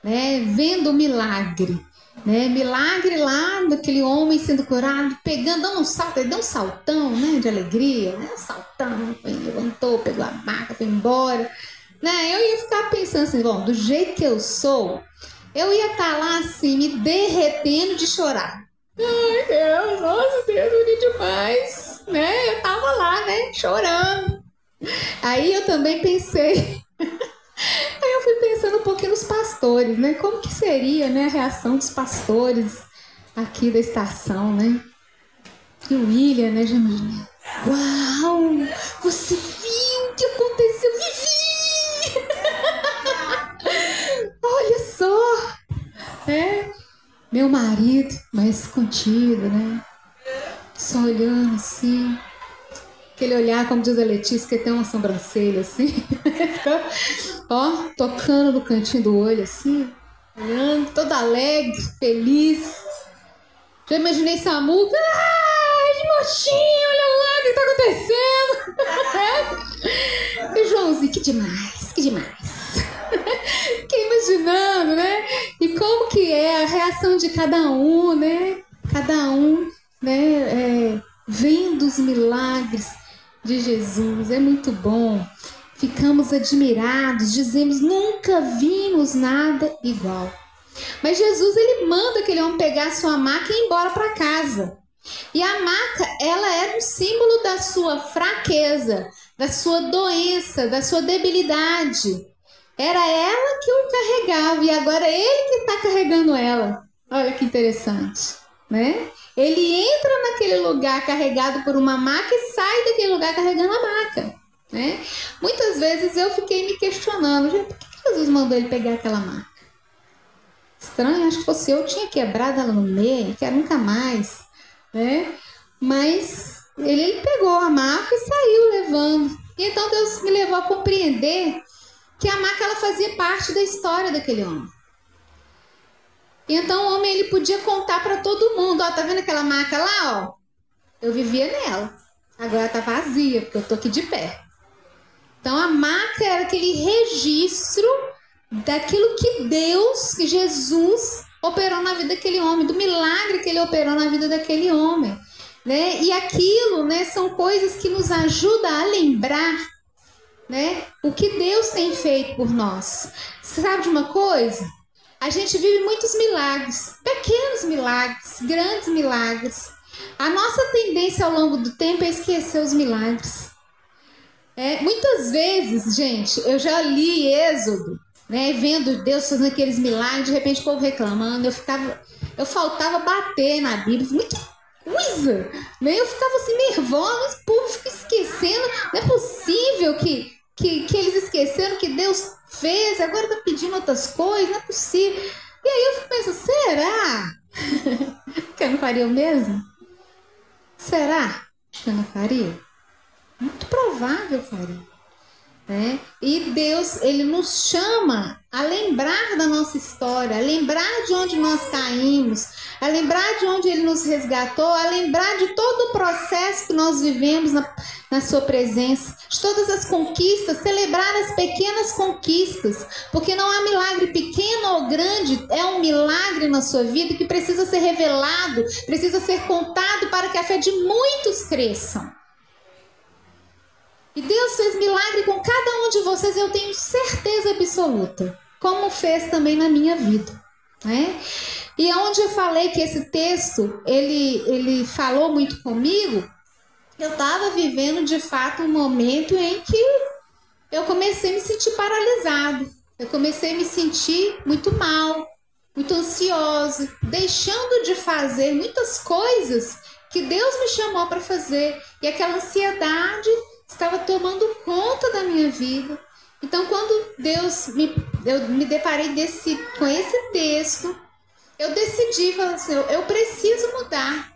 né, vendo o milagre, né? Milagre lá daquele homem sendo curado, pegando, dando um salto, ele deu um saltão, né, de alegria, né? Um saltão, levantou, pegou a maca, foi embora, né? Eu ia ficar pensando assim, bom, do jeito que eu sou, eu ia estar tá lá assim, me derretendo de chorar. Ai, Deus, nossa, Deus, bonito demais, né? Eu tava lá, né, chorando. Aí eu também pensei, aí eu fui pensando um pouquinho nos pastores, né? Como que seria, né, a reação dos pastores aqui da estação, né? E o William, né, Jamila? Uau, você viu o que aconteceu? Vivi! Olha só, é meu marido, mais contido, né? Só olhando assim. Aquele olhar, como diz a Letícia, que tem uma sobrancelha assim. Ó, tocando no cantinho do olho assim. Olhando, todo alegre, feliz. Já imaginei Samuca. Ai, mochinho, olha lá o que tá acontecendo. e Joãozinho, que demais, que demais. Fiquei imaginando, né? E como que é a reação de cada um, né? Cada um, né? É, vendo os milagres de Jesus. É muito bom. Ficamos admirados, dizemos, nunca vimos nada igual. Mas Jesus, ele manda aquele homem pegar a sua maca e ir embora para casa. E a maca, ela era um símbolo da sua fraqueza, da sua doença, da sua debilidade. Era ela que o carregava e agora é ele que está carregando ela. Olha que interessante, né? Ele entra naquele lugar carregado por uma maca e sai daquele lugar carregando a maca, né? Muitas vezes eu fiquei me questionando, por que Jesus mandou ele pegar aquela maca? Estranho, acho que fosse eu tinha quebrado ela no meio, que nunca mais, né? Mas ele, ele pegou a maca e saiu levando. E então Deus me levou a compreender que a maca ela fazia parte da história daquele homem. Então o homem ele podia contar para todo mundo, ó, tá vendo aquela maca lá, ó? Eu vivia nela. Agora tá vazia, porque eu tô aqui de pé. Então a maca era aquele registro daquilo que Deus, que Jesus operou na vida daquele homem, do milagre que ele operou na vida daquele homem, né? E aquilo, né, são coisas que nos ajudam a lembrar né? O que Deus tem feito por nós. Você sabe de uma coisa? A gente vive muitos milagres, pequenos milagres, grandes milagres. A nossa tendência ao longo do tempo é esquecer os milagres. É, muitas vezes, gente, eu já li Êxodo, né, vendo Deus fazendo aqueles milagres, de repente o povo reclamando, eu ficava, eu faltava bater na Bíblia, muita coisa, né? Eu ficava assim nervosa, o povo fica esquecendo, não é possível que que, que eles esqueceram que Deus fez, agora tá pedindo outras coisas, não é possível. E aí eu fico pensando, será que eu não faria o mesmo? Será que eu não faria? Muito provável faria. Né? E Deus, Ele nos chama a lembrar da nossa história, a lembrar de onde nós caímos, a lembrar de onde Ele nos resgatou, a lembrar de todo o processo que nós vivemos na, na Sua presença, de todas as conquistas, celebrar as pequenas conquistas, porque não há milagre pequeno ou grande, é um milagre na sua vida que precisa ser revelado, precisa ser contado para que a fé de muitos cresçam. E Deus fez milagre com cada um de vocês, eu tenho certeza absoluta, como fez também na minha vida, né? E onde eu falei que esse texto, ele, ele falou muito comigo, eu estava vivendo de fato um momento em que eu comecei a me sentir paralisado. Eu comecei a me sentir muito mal, muito ansiosa, deixando de fazer muitas coisas que Deus me chamou para fazer. E aquela ansiedade estava tomando conta da minha vida. Então, quando Deus me, eu me deparei desse, com esse texto, eu decidi, falar assim, eu, eu preciso mudar.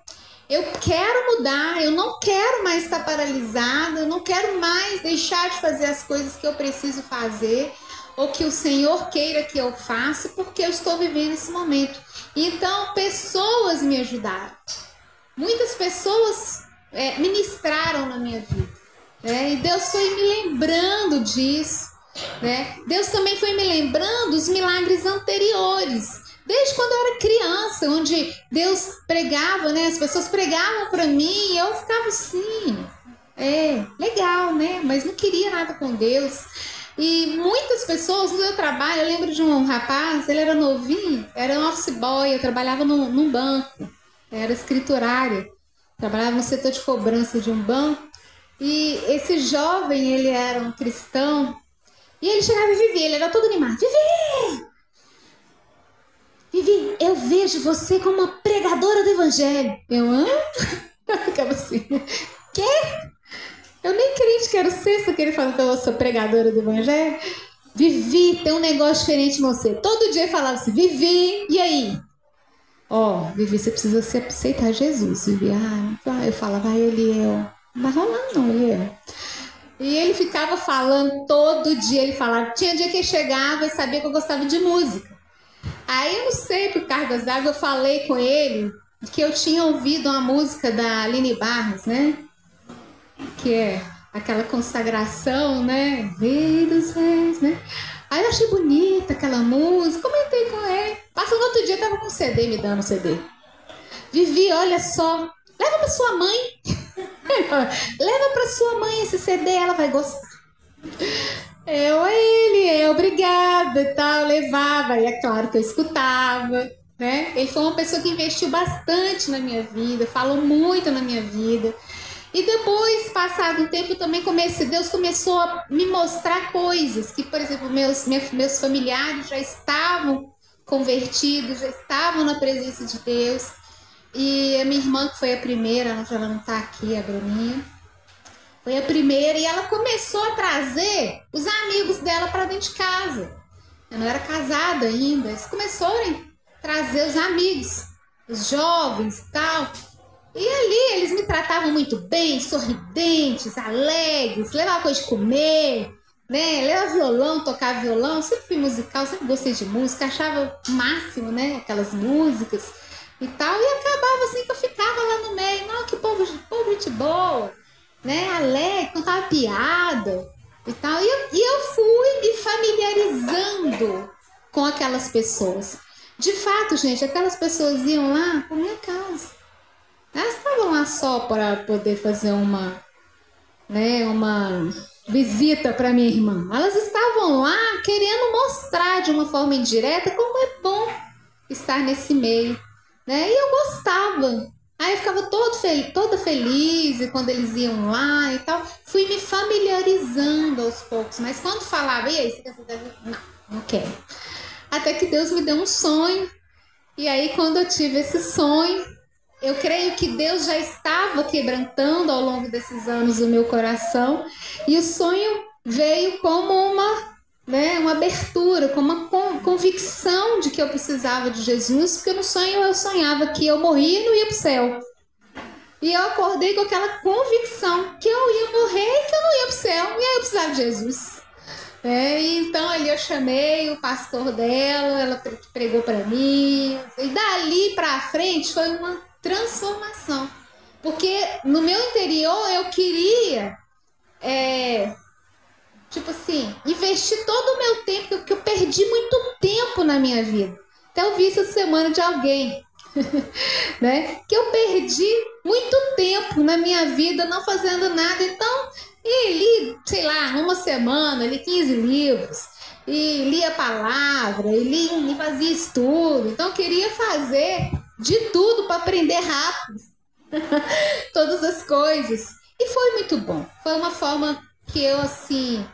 Eu quero mudar, eu não quero mais estar paralisada, eu não quero mais deixar de fazer as coisas que eu preciso fazer ou que o Senhor queira que eu faça, porque eu estou vivendo esse momento. Então, pessoas me ajudaram. Muitas pessoas é, ministraram na minha vida. Né? E Deus foi me lembrando disso. Né? Deus também foi me lembrando os milagres anteriores. Desde quando eu era criança, onde Deus pregava, né? As pessoas pregavam para mim e eu ficava assim, é, legal, né? Mas não queria nada com Deus. E muitas pessoas no meu trabalho, eu lembro de um rapaz, ele era novinho, era um office boy, eu trabalhava num, num banco, era escriturária, trabalhava no setor de cobrança de um banco. E esse jovem, ele era um cristão, e ele chegava e vivia, ele era todo animado. Vivi! Vivi, eu vejo você como uma pregadora do evangelho. Eu, hã? Eu ficava assim, quê? Eu nem crente quero ser, só que ele fala que eu sou pregadora do evangelho. Vivi, tem um negócio diferente em você. Todo dia falava assim, Vivi, e aí? Ó, oh, Vivi, você precisa aceitar Jesus, Vivi. Ah, eu falava, vai, ele é. Não vai não, ele é. E ele ficava falando todo dia, ele falava. Tinha dia que ele chegava e sabia que eu gostava de música. Aí eu não sei por cargas d'água, eu falei com ele que eu tinha ouvido uma música da Aline Barros, né? Que é aquela consagração, né? Rei dos reis, né? Aí eu achei bonita aquela música, comentei com ele. Passando outro dia, tava com CD, me dando CD. Vivi, olha só, leva pra sua mãe. leva pra sua mãe esse CD, ela vai gostar. Eu, ele, é obrigada e tal, levava, e é claro que eu escutava, né? Ele foi uma pessoa que investiu bastante na minha vida, falou muito na minha vida. E depois, passado um tempo, também comecei, Deus começou a me mostrar coisas que, por exemplo, meus, meus familiares já estavam convertidos, já estavam na presença de Deus. E a minha irmã, que foi a primeira, ela não está aqui, a Bruninha, foi a primeira e ela começou a trazer os amigos dela para dentro de casa. Eu não era casada ainda. Eles começaram a trazer os amigos, os jovens e tal. E ali eles me tratavam muito bem, sorridentes, alegres, levavam coisa de comer, né? Levava violão, tocava violão, sempre fui musical, sempre gostei de música, achava o máximo, né? Aquelas músicas e tal. E acabava assim que eu ficava lá no meio, não, que povo, povo de boa né, alegre, contava piada e tal. E eu, e eu fui me familiarizando com aquelas pessoas. De fato, gente, aquelas pessoas iam lá para minha casa. Elas estavam lá só para poder fazer uma, né, uma visita para minha irmã. Elas estavam lá querendo mostrar de uma forma indireta como é bom estar nesse meio, né? E eu gostava Aí eu ficava todo fel toda feliz quando eles iam lá e tal. Fui me familiarizando aos poucos. Mas quando falava, e aí, você quer saber? Não, não quero. Até que Deus me deu um sonho. E aí, quando eu tive esse sonho, eu creio que Deus já estava quebrantando ao longo desses anos o meu coração. E o sonho veio como uma né, uma abertura, com uma convicção de que eu precisava de Jesus, porque no sonho eu sonhava que eu morria e não ia para o céu. E eu acordei com aquela convicção que eu ia morrer e que eu não ia para o céu, e aí eu precisava de Jesus. É, então ali eu chamei o pastor dela, ela pregou para mim, e dali para frente foi uma transformação. Porque no meu interior eu queria é, Tipo assim, investir todo o meu tempo, porque eu perdi muito tempo na minha vida. Até eu vi essa semana de alguém, né? Que eu perdi muito tempo na minha vida não fazendo nada. Então, e li, sei lá, uma semana, li 15 livros, e lia a palavra, e, li, e fazia estudo. Então, queria fazer de tudo para aprender rápido. Todas as coisas. E foi muito bom. Foi uma forma que eu, assim,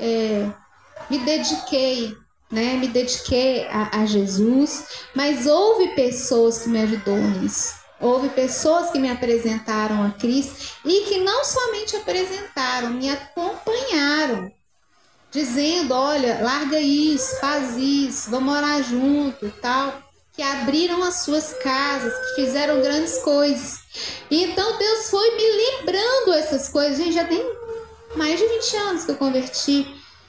é, me dediquei, né? Me dediquei a, a, Jesus, mas houve pessoas que me ajudou nisso, Houve pessoas que me apresentaram a Cristo e que não somente apresentaram, me acompanharam, dizendo: olha, larga isso, faz isso, vamos morar junto e tal. Que abriram as suas casas, que fizeram grandes coisas. Então Deus foi me lembrando essas coisas. Gente, já tem mais de 20 anos que eu converti.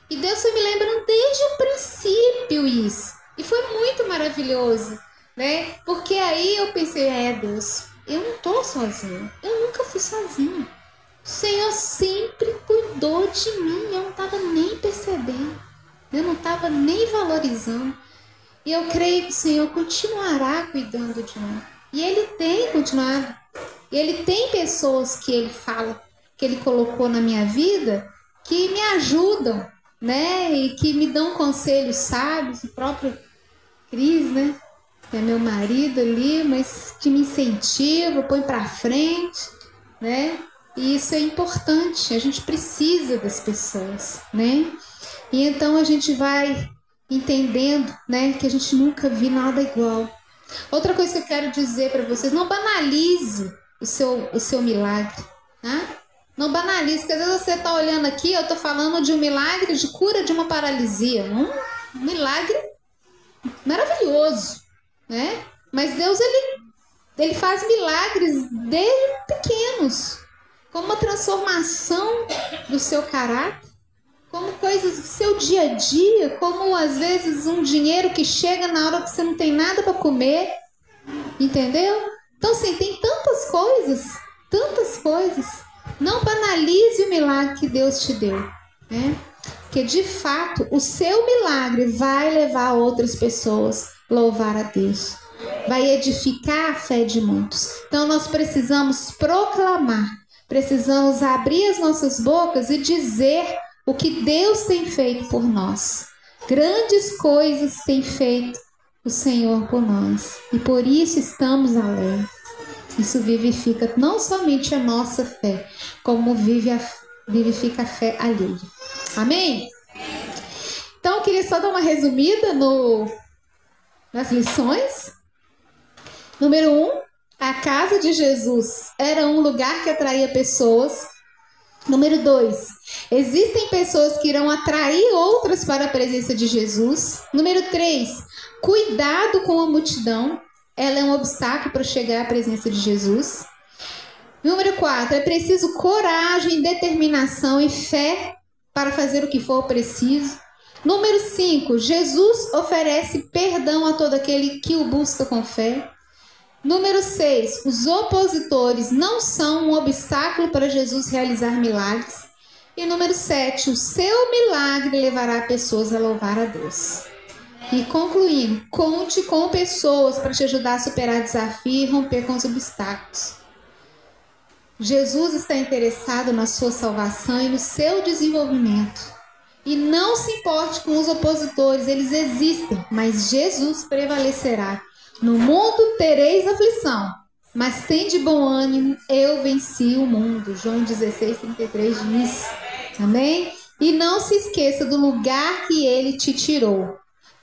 E Deus foi me lembrando desde o princípio isso. E foi muito maravilhoso né? Porque aí eu pensei, é Deus, eu não tô sozinho, eu nunca fui sozinho. O Senhor sempre cuidou de mim, eu não estava nem percebendo, eu não estava nem valorizando. E eu creio que o Senhor continuará cuidando de mim. E Ele tem continuado. E Ele tem pessoas que Ele fala, que Ele colocou na minha vida, que me ajudam, né? E que me dão conselhos sábios, o próprio Cris, né? é meu marido ali, mas que me incentiva, põe para frente, né? E isso é importante, a gente precisa das pessoas, né? E então a gente vai entendendo, né, que a gente nunca viu nada igual. Outra coisa que eu quero dizer para vocês, não banalize o seu, o seu milagre, né? Não banalize, porque às vezes você está olhando aqui, eu estou falando de um milagre de cura de uma paralisia, um milagre maravilhoso, né? Mas Deus ele, ele faz milagres desde pequenos, como uma transformação do seu caráter, como coisas do seu dia a dia, como às vezes um dinheiro que chega na hora que você não tem nada para comer, entendeu? Então assim, tem tantas coisas, tantas coisas. Não banalize o milagre que Deus te deu, né? Porque de fato o seu milagre vai levar outras pessoas louvar a Deus. Vai edificar a fé de muitos. Então nós precisamos proclamar, precisamos abrir as nossas bocas e dizer o que Deus tem feito por nós. Grandes coisas tem feito o Senhor por nós. E por isso estamos alegres. Isso vivifica não somente a nossa fé, como vive a, vivifica a fé alheia. Amém? Então eu queria só dar uma resumida no, nas lições. Número um, a casa de Jesus era um lugar que atraía pessoas. Número dois, existem pessoas que irão atrair outras para a presença de Jesus. Número três, cuidado com a multidão. Ela é um obstáculo para chegar à presença de Jesus. Número 4, é preciso coragem, determinação e fé para fazer o que for preciso. Número 5, Jesus oferece perdão a todo aquele que o busca com fé. Número 6, os opositores não são um obstáculo para Jesus realizar milagres. E número 7, o seu milagre levará pessoas a louvar a Deus. E concluindo, conte com pessoas para te ajudar a superar desafios e romper com os obstáculos. Jesus está interessado na sua salvação e no seu desenvolvimento. E não se importe com os opositores, eles existem, mas Jesus prevalecerá. No mundo tereis aflição, mas tem de bom ânimo, eu venci o mundo. João 16, 33 diz. Amém? E não se esqueça do lugar que ele te tirou.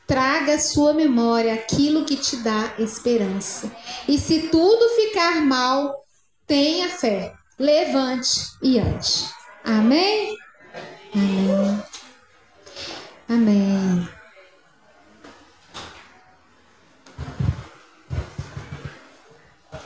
Traga à sua memória aquilo que te dá esperança. E se tudo ficar mal, tenha fé. Levante e ande. Amém? Amém. Amém.